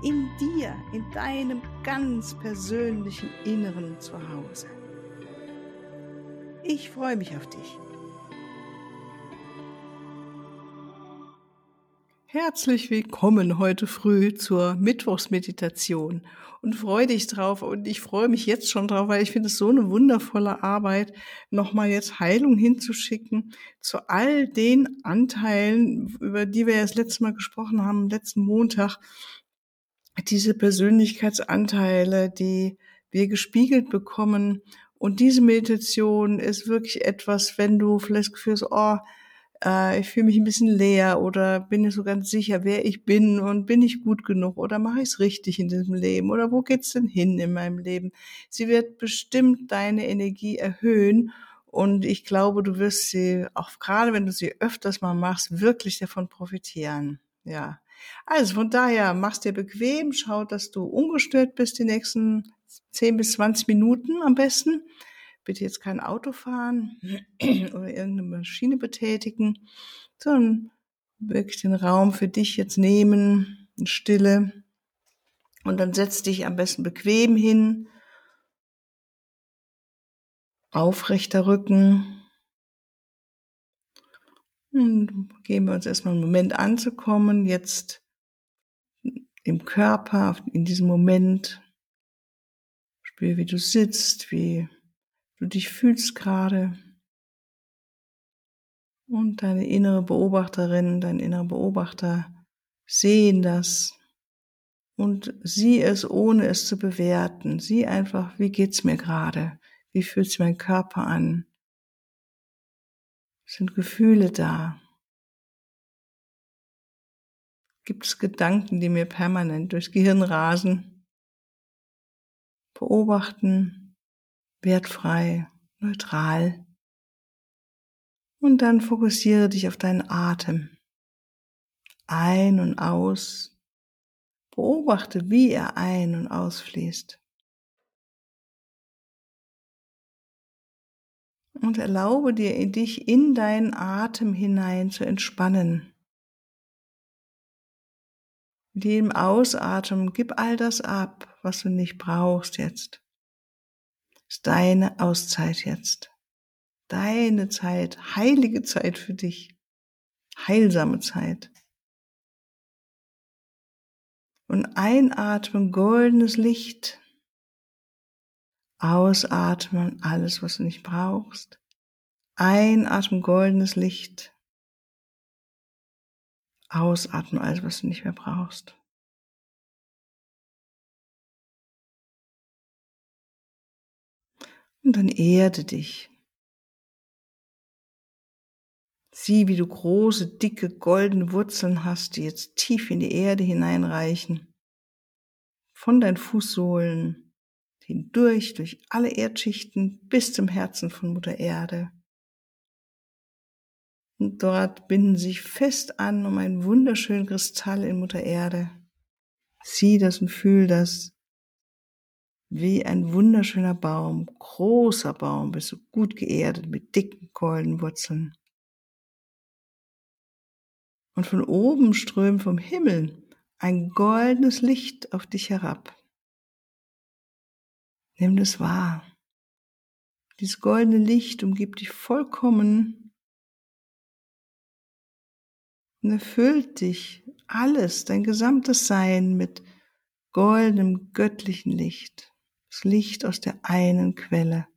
In dir, in deinem ganz persönlichen Inneren zu Hause. Ich freue mich auf dich. Herzlich willkommen heute früh zur Mittwochsmeditation und freue dich drauf und ich freue mich jetzt schon drauf, weil ich finde es so eine wundervolle Arbeit, nochmal jetzt Heilung hinzuschicken zu all den Anteilen, über die wir ja das letzte Mal gesprochen haben, letzten Montag, diese Persönlichkeitsanteile, die wir gespiegelt bekommen und diese Meditation ist wirklich etwas, wenn du vielleicht fühlst, oh, äh, ich fühle mich ein bisschen leer oder bin nicht so ganz sicher, wer ich bin und bin ich gut genug oder mache ich es richtig in diesem Leben oder wo geht's denn hin in meinem Leben? Sie wird bestimmt deine Energie erhöhen und ich glaube, du wirst sie, auch gerade wenn du sie öfters mal machst, wirklich davon profitieren. Ja. Also von daher, mach's dir bequem, schau, dass du ungestört bist die nächsten 10 bis 20 Minuten am besten bitte jetzt kein Auto fahren oder irgendeine Maschine betätigen, sondern wirklich den Raum für dich jetzt nehmen, in Stille. Und dann setz dich am besten bequem hin, aufrechter Rücken. Und geben wir uns erstmal einen Moment anzukommen, jetzt im Körper, in diesem Moment. Spür, wie du sitzt, wie du dich fühlst gerade. Und deine innere Beobachterin, dein innerer Beobachter sehen das und sieh es, ohne es zu bewerten. Sieh einfach, wie geht's mir gerade? Wie fühlt sich mein Körper an? Sind Gefühle da? Gibt es Gedanken, die mir permanent durchs Gehirn rasen? Beobachten, wertfrei, neutral. Und dann fokussiere dich auf deinen Atem. Ein und aus. Beobachte, wie er ein- und ausfließt. Und erlaube dir, dich in deinen Atem hinein zu entspannen. Mit jedem Ausatmen gib all das ab, was du nicht brauchst jetzt ist deine Auszeit jetzt. Deine Zeit, heilige Zeit für dich. Heilsame Zeit. Und einatmen goldenes Licht. Ausatmen alles, was du nicht brauchst. Einatmen goldenes Licht. Ausatmen alles, was du nicht mehr brauchst. Und dann erde dich. Sieh, wie du große, dicke, goldene Wurzeln hast, die jetzt tief in die Erde hineinreichen. Von deinen Fußsohlen hindurch, durch alle Erdschichten bis zum Herzen von Mutter Erde. Und dort binden sich fest an um einen wunderschönen Kristall in Mutter Erde. Sieh das und fühl das wie ein wunderschöner Baum, großer Baum, bist du gut geerdet mit dicken Keulenwurzeln. Und von oben strömt vom Himmel ein goldenes Licht auf dich herab. Nimm das wahr. Dieses goldene Licht umgibt dich vollkommen und erfüllt dich alles, dein gesamtes Sein mit goldenem göttlichen Licht das Licht aus der einen Quelle.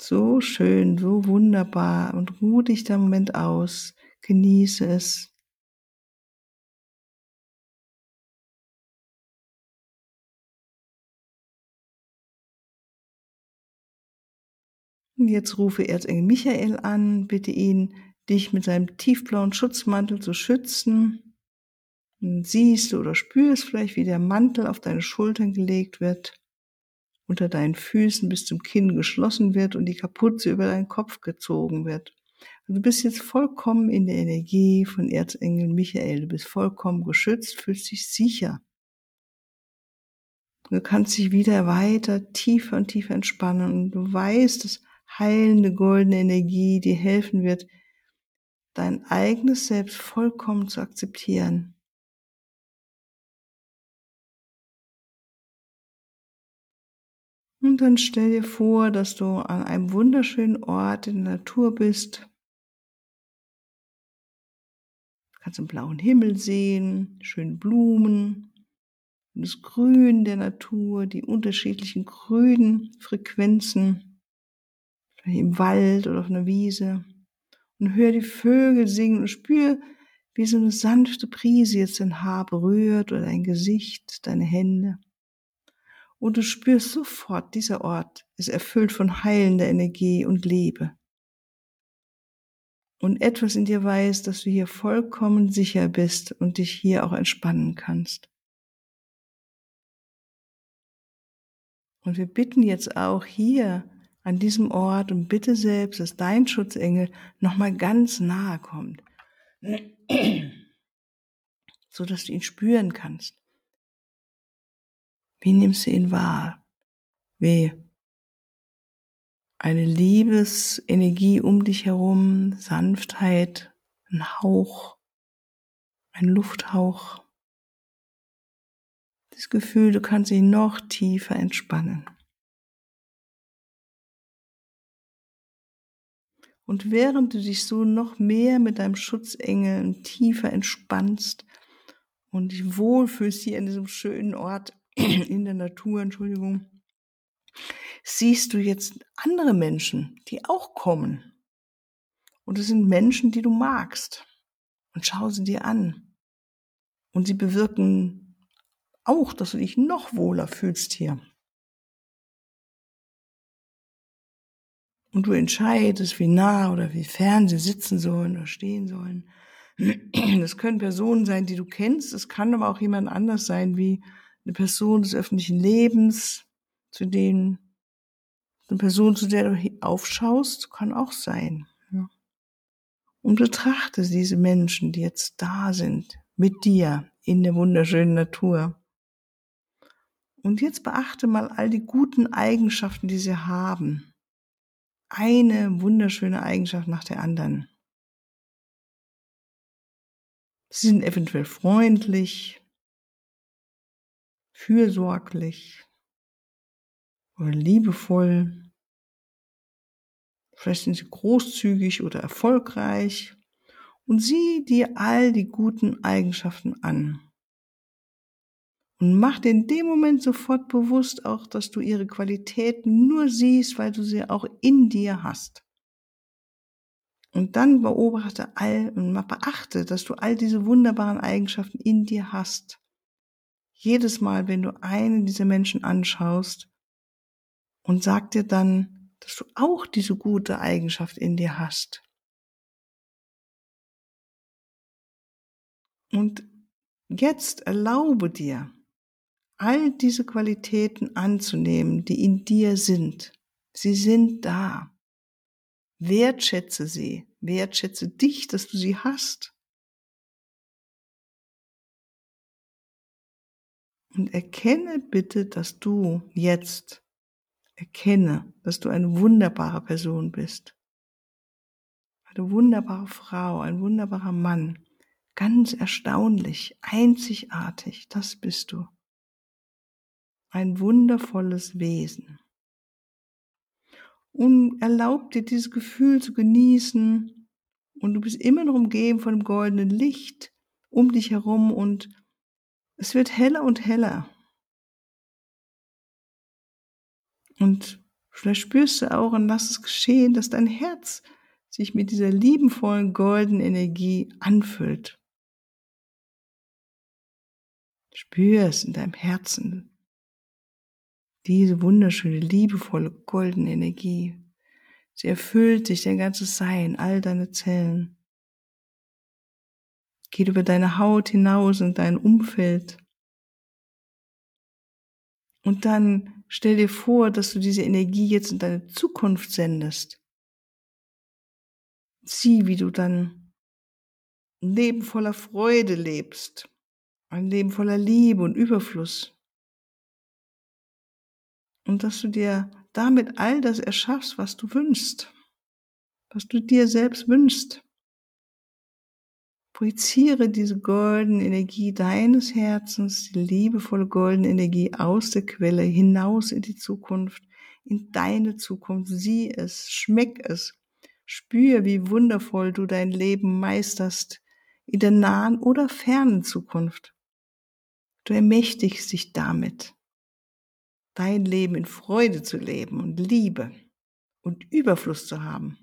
So schön, so wunderbar und ruh dich da Moment aus, genieße es. Und jetzt rufe Erzengel Michael an, bitte ihn, dich mit seinem tiefblauen Schutzmantel zu schützen Und siehst du oder spürst vielleicht, wie der Mantel auf deine Schultern gelegt wird, unter deinen Füßen bis zum Kinn geschlossen wird und die Kapuze über deinen Kopf gezogen wird. Also du bist jetzt vollkommen in der Energie von Erzengel Michael. Du bist vollkommen geschützt, fühlst dich sicher. Du kannst dich wieder weiter tiefer und tiefer entspannen und du weißt, dass heilende goldene Energie dir helfen wird, dein eigenes Selbst vollkommen zu akzeptieren. Und dann stell dir vor, dass du an einem wunderschönen Ort in der Natur bist. Du kannst den blauen Himmel sehen, schöne Blumen, das Grün der Natur, die unterschiedlichen grünen Frequenzen, im Wald oder auf einer Wiese. Und hör die Vögel singen und spür, wie so eine sanfte Prise jetzt dein Haar berührt oder dein Gesicht, deine Hände. Und du spürst sofort, dieser Ort ist erfüllt von heilender Energie und Liebe. Und etwas in dir weiß, dass du hier vollkommen sicher bist und dich hier auch entspannen kannst. Und wir bitten jetzt auch hier an diesem Ort und bitte selbst, dass dein Schutzengel nochmal ganz nahe kommt, so dass du ihn spüren kannst. Wie nimmst du ihn wahr? Wie eine Liebesenergie um dich herum, Sanftheit, ein Hauch, ein Lufthauch. Das Gefühl, du kannst ihn noch tiefer entspannen. Und während du dich so noch mehr mit deinem Schutzengel tiefer entspannst und dich wohlfühlst hier in diesem schönen Ort, in der Natur, Entschuldigung, siehst du jetzt andere Menschen, die auch kommen. Und es sind Menschen, die du magst. Und schau sie dir an. Und sie bewirken auch, dass du dich noch wohler fühlst hier. Und du entscheidest, wie nah oder wie fern sie sitzen sollen oder stehen sollen. Das können Personen sein, die du kennst. Es kann aber auch jemand anders sein, wie eine Person des öffentlichen Lebens, zu denen eine Person, zu der du aufschaust, kann auch sein. Ja. Und betrachte diese Menschen, die jetzt da sind, mit dir in der wunderschönen Natur. Und jetzt beachte mal all die guten Eigenschaften, die sie haben. Eine wunderschöne Eigenschaft nach der anderen. Sie sind eventuell freundlich, fürsorglich oder liebevoll. Vielleicht sind sie großzügig oder erfolgreich und sieh dir all die guten Eigenschaften an. Und mach dir in dem Moment sofort bewusst auch, dass du ihre Qualitäten nur siehst, weil du sie auch in dir hast. Und dann beobachte all und beachte, dass du all diese wunderbaren Eigenschaften in dir hast jedes Mal, wenn du einen dieser Menschen anschaust und sag dir dann, dass du auch diese gute Eigenschaft in dir hast. Und jetzt erlaube dir, all diese Qualitäten anzunehmen, die in dir sind. Sie sind da. Wertschätze sie. Wertschätze dich, dass du sie hast. Und erkenne bitte, dass du jetzt, erkenne, dass du eine wunderbare Person bist. Eine wunderbare Frau, ein wunderbarer Mann. Ganz erstaunlich, einzigartig, das bist du. Ein wundervolles Wesen. Und erlaub dir dieses Gefühl zu genießen. Und du bist immer noch umgeben von dem goldenen Licht um dich herum und es wird heller und heller. Und vielleicht spürst du auch und lass es geschehen, dass dein Herz sich mit dieser liebenvollen goldenen Energie anfüllt. Spür es in deinem Herzen. Diese wunderschöne, liebevolle, goldene Energie. Sie erfüllt dich, dein ganzes Sein, all deine Zellen. geht über deine Haut hinaus in dein Umfeld. Und dann stell dir vor, dass du diese Energie jetzt in deine Zukunft sendest. Sieh, wie du dann ein Leben voller Freude lebst, ein Leben voller Liebe und Überfluss. Und dass du dir damit all das erschaffst, was du wünschst, was du dir selbst wünschst. Projiziere diese goldene Energie deines Herzens, die liebevolle goldene Energie aus der Quelle hinaus in die Zukunft, in deine Zukunft. Sieh es, schmeck es, spür, wie wundervoll du dein Leben meisterst in der nahen oder fernen Zukunft. Du ermächtigst dich damit, dein Leben in Freude zu leben und Liebe und Überfluss zu haben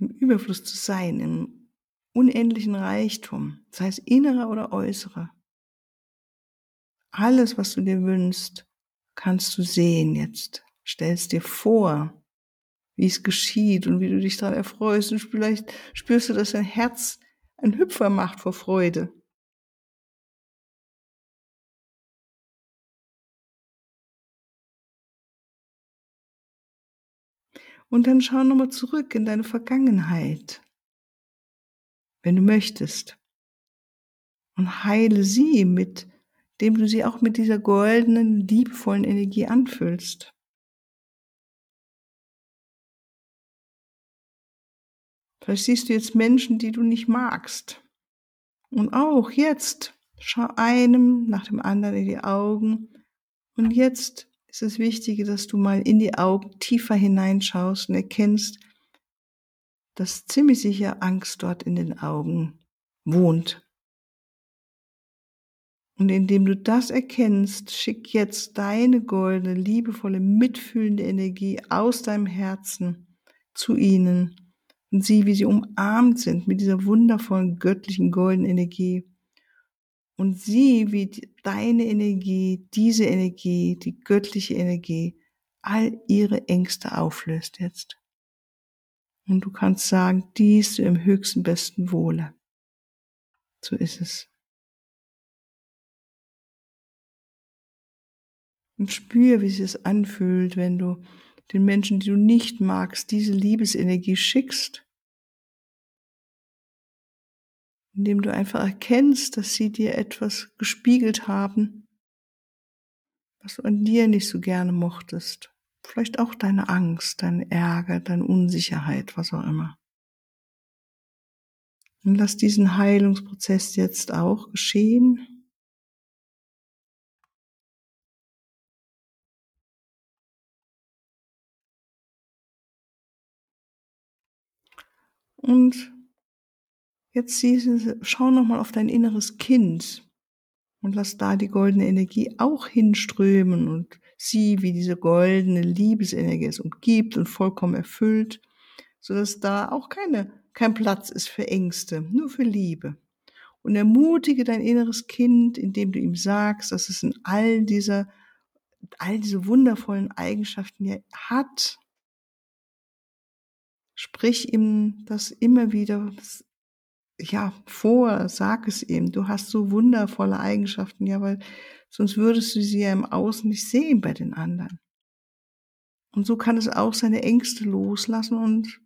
im Überfluss zu sein, im unendlichen Reichtum, sei es innerer oder äußerer. Alles, was du dir wünschst, kannst du sehen jetzt. Stellst dir vor, wie es geschieht und wie du dich daran erfreust und vielleicht spürst du, dass dein Herz ein Hüpfer macht vor Freude. Und dann schau nochmal zurück in deine Vergangenheit, wenn du möchtest. Und heile sie mit, dem du sie auch mit dieser goldenen, liebevollen Energie anfüllst. Vielleicht siehst du jetzt Menschen, die du nicht magst. Und auch jetzt schau einem nach dem anderen in die Augen. Und jetzt ist es wichtig, dass du mal in die Augen tiefer hineinschaust und erkennst, dass ziemlich sicher Angst dort in den Augen wohnt. Und indem du das erkennst, schick jetzt deine goldene, liebevolle, mitfühlende Energie aus deinem Herzen zu ihnen und sieh, wie sie umarmt sind mit dieser wundervollen, göttlichen, goldenen Energie und sieh, wie deine Energie, diese Energie, die göttliche Energie, all ihre Ängste auflöst jetzt. Und du kannst sagen, dies du im höchsten besten Wohle. So ist es. Und spür, wie es sich anfühlt, wenn du den Menschen, die du nicht magst, diese Liebesenergie schickst indem du einfach erkennst, dass sie dir etwas gespiegelt haben, was du an dir nicht so gerne mochtest. Vielleicht auch deine Angst, dein Ärger, deine Unsicherheit, was auch immer. Und lass diesen Heilungsprozess jetzt auch geschehen. Und Jetzt schau nochmal auf dein inneres Kind und lass da die goldene Energie auch hinströmen und sieh, wie diese goldene Liebesenergie es umgibt und vollkommen erfüllt, sodass da auch keine, kein Platz ist für Ängste, nur für Liebe. Und ermutige dein inneres Kind, indem du ihm sagst, dass es in all dieser, all diese wundervollen Eigenschaften ja hat. Sprich ihm das immer wieder ja, vor, sag es ihm, du hast so wundervolle Eigenschaften, ja, weil sonst würdest du sie ja im Außen nicht sehen bei den anderen. Und so kann es auch seine Ängste loslassen und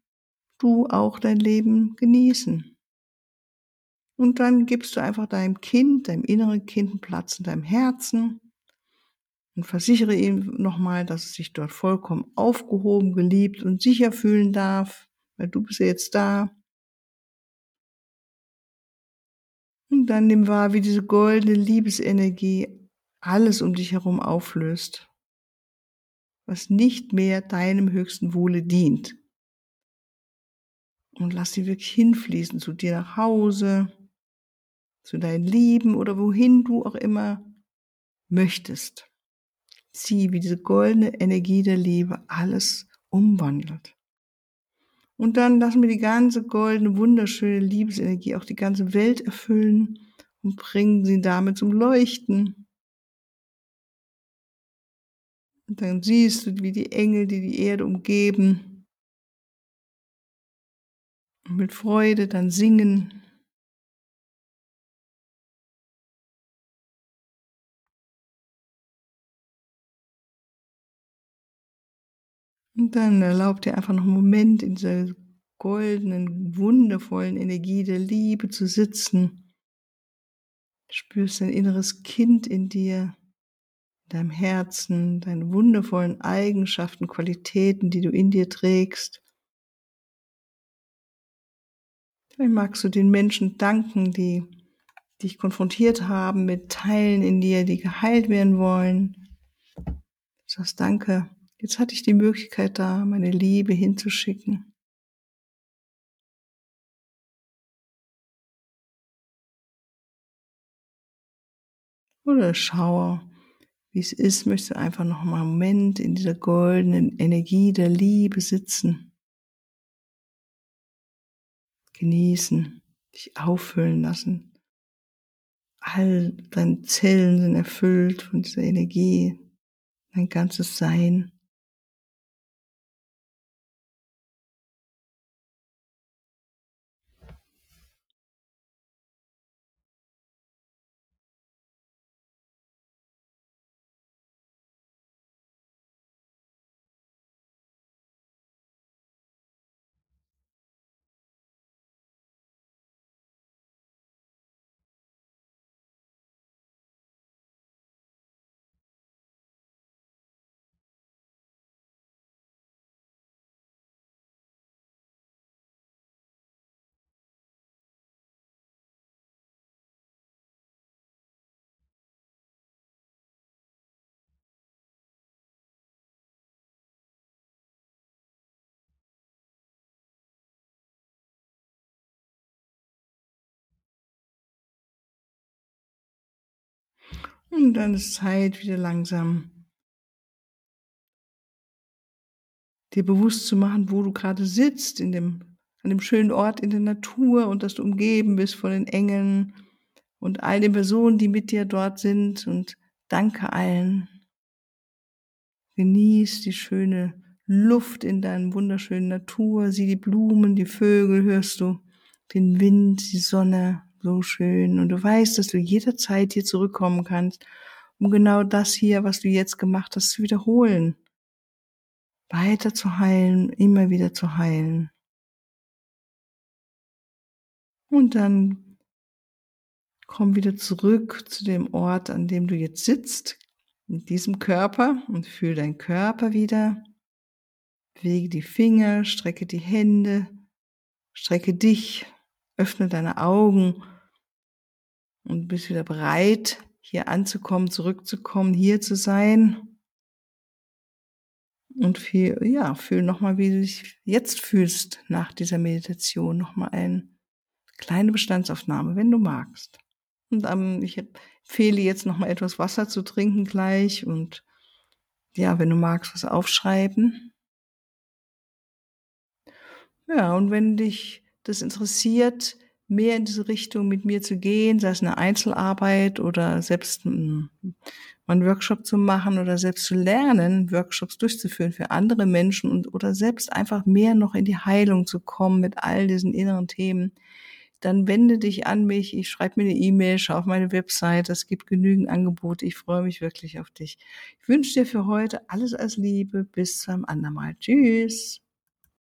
du auch dein Leben genießen. Und dann gibst du einfach deinem Kind, deinem inneren Kind einen Platz in deinem Herzen und versichere ihm nochmal, dass es sich dort vollkommen aufgehoben, geliebt und sicher fühlen darf, weil du bist ja jetzt da. Und dann nimm wahr, wie diese goldene Liebesenergie alles um dich herum auflöst, was nicht mehr deinem höchsten Wohle dient. Und lass sie wirklich hinfließen zu dir nach Hause, zu deinen Lieben oder wohin du auch immer möchtest. Sieh, wie diese goldene Energie der Liebe alles umwandelt. Und dann lassen wir die ganze goldene, wunderschöne Liebesenergie auch die ganze Welt erfüllen und bringen sie damit zum Leuchten. Und dann siehst du, wie die Engel, die die Erde umgeben, mit Freude dann singen. Und dann erlaub dir einfach noch einen Moment in dieser goldenen, wundervollen Energie der Liebe zu sitzen. Spürst dein inneres Kind in dir, in deinem Herzen, deine wundervollen Eigenschaften, Qualitäten, die du in dir trägst. Vielleicht magst du den Menschen danken, die dich konfrontiert haben mit Teilen in dir, die geheilt werden wollen. Du sagst Danke. Jetzt hatte ich die Möglichkeit da, meine Liebe hinzuschicken. Oder schaue, wie es ist, möchtest du einfach noch mal einen Moment in dieser goldenen Energie der Liebe sitzen. Genießen, dich auffüllen lassen. All deine Zellen sind erfüllt von dieser Energie, dein ganzes Sein. Und dann ist Zeit, wieder langsam dir bewusst zu machen, wo du gerade sitzt, in dem, an dem schönen Ort in der Natur und dass du umgeben bist von den Engeln und all den Personen, die mit dir dort sind. Und danke allen. Genieß die schöne Luft in deiner wunderschönen Natur, sieh die Blumen, die Vögel, hörst du den Wind, die Sonne, so schön. Und du weißt, dass du jederzeit hier zurückkommen kannst, um genau das hier, was du jetzt gemacht hast, zu wiederholen. Weiter zu heilen, immer wieder zu heilen. Und dann komm wieder zurück zu dem Ort, an dem du jetzt sitzt, in diesem Körper und fühl deinen Körper wieder. Bewege die Finger, strecke die Hände, strecke dich, öffne deine Augen und bist wieder bereit, hier anzukommen, zurückzukommen, hier zu sein. Und viel, ja, fühl nochmal, wie du dich jetzt fühlst nach dieser Meditation. Nochmal eine kleine Bestandsaufnahme, wenn du magst. Und ähm, ich empfehle jetzt nochmal etwas Wasser zu trinken gleich und ja, wenn du magst, was aufschreiben. Ja, und wenn dich das interessiert, mehr in diese Richtung mit mir zu gehen, sei es eine Einzelarbeit oder selbst mal einen Workshop zu machen oder selbst zu lernen, Workshops durchzuführen für andere Menschen und oder selbst einfach mehr noch in die Heilung zu kommen mit all diesen inneren Themen, dann wende dich an mich. Ich schreibe mir eine E-Mail, schau auf meine Website. Es gibt genügend Angebote. Ich freue mich wirklich auf dich. Ich wünsche dir für heute alles als Liebe. Bis zum andermal. Tschüss.